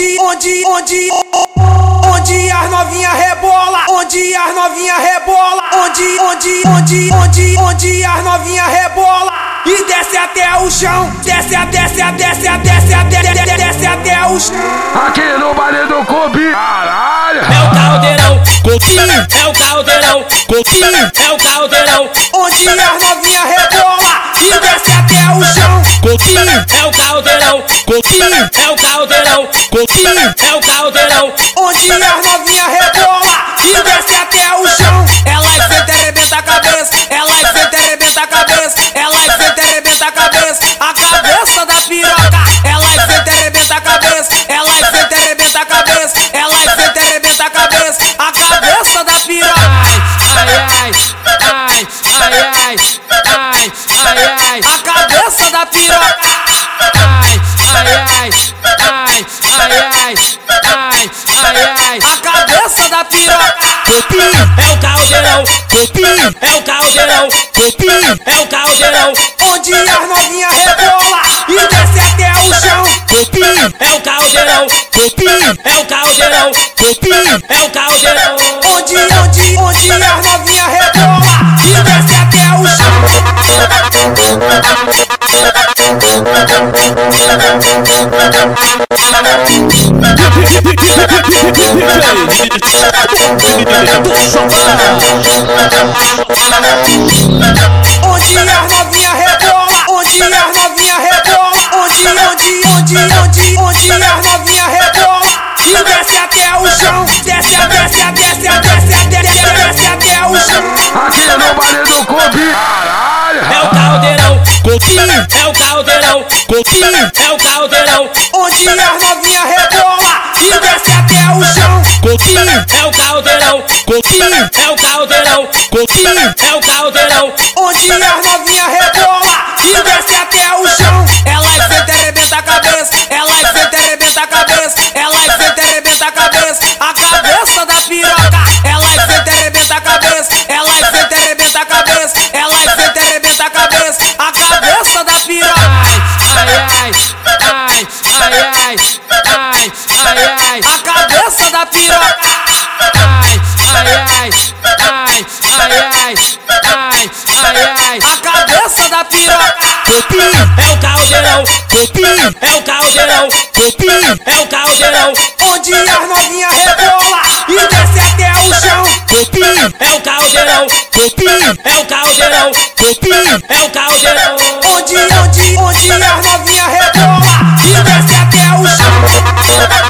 onde, onde, onde, onde as novinha rebola, onde as novinha rebola, onde, onde, onde, onde, onde as novinha rebola? E desce até o chão, desce, desce, desce, desce, desce, desce até o chão. Aqui no baile do Clube, caralho. É o caldeirão, coquinho, é o caldeirão, coquinho, é o caldeirão, onde as novinha rebola? E desce até o chão. Coquinho, é o caldeirão, coquinho, é o caldeirão, coquinho, é o caldeirão, onde as novinha rebola e desce até o chão. Ela enfrenta e rebenta a cabeça, piroca. ai, ai, ai, ai, ai, ai, ai, ai, ai. A cabeça da piroca. Copinho, é o caldeirão, copinho, é o caldeirão, copinho, é o caldeirão, Onde as novinha rebola e desce até o chão. copinho, é o caldeirão, copinho, é o caldeirão, copinho, é o caldeirão. Onde, onde, onde as novinha rebola e desce até o chão. Onde as novinha rebola, onde as novinha rebola, onde, onde, onde, onde, onde as novinha rebola coquinho, é o caldeirão, coquinho, é o caldeirão, Onde as novinha rebola e desce até o chão. coquinho, é o caldeirão, coquinho, é o caldeirão, coquinho, é o caldeirão, Onde as novinha rebola e desce até o chão. Ai, ai, A cabeça da piroca. ai, ai, ai, ai, ai, ai, ai, ai, ai. A cabeça da piroca. Copinho, é o caldeirão, copinho, é o caldeirão, copinho, é o caldeirão, Onde as novinha rebola e desce até o chão. copinho, é o caldeirão, copinho, é o caldeirão, copinho, é o caldeirão. Onde, onde, onde as novinha rebola e desce até o chão.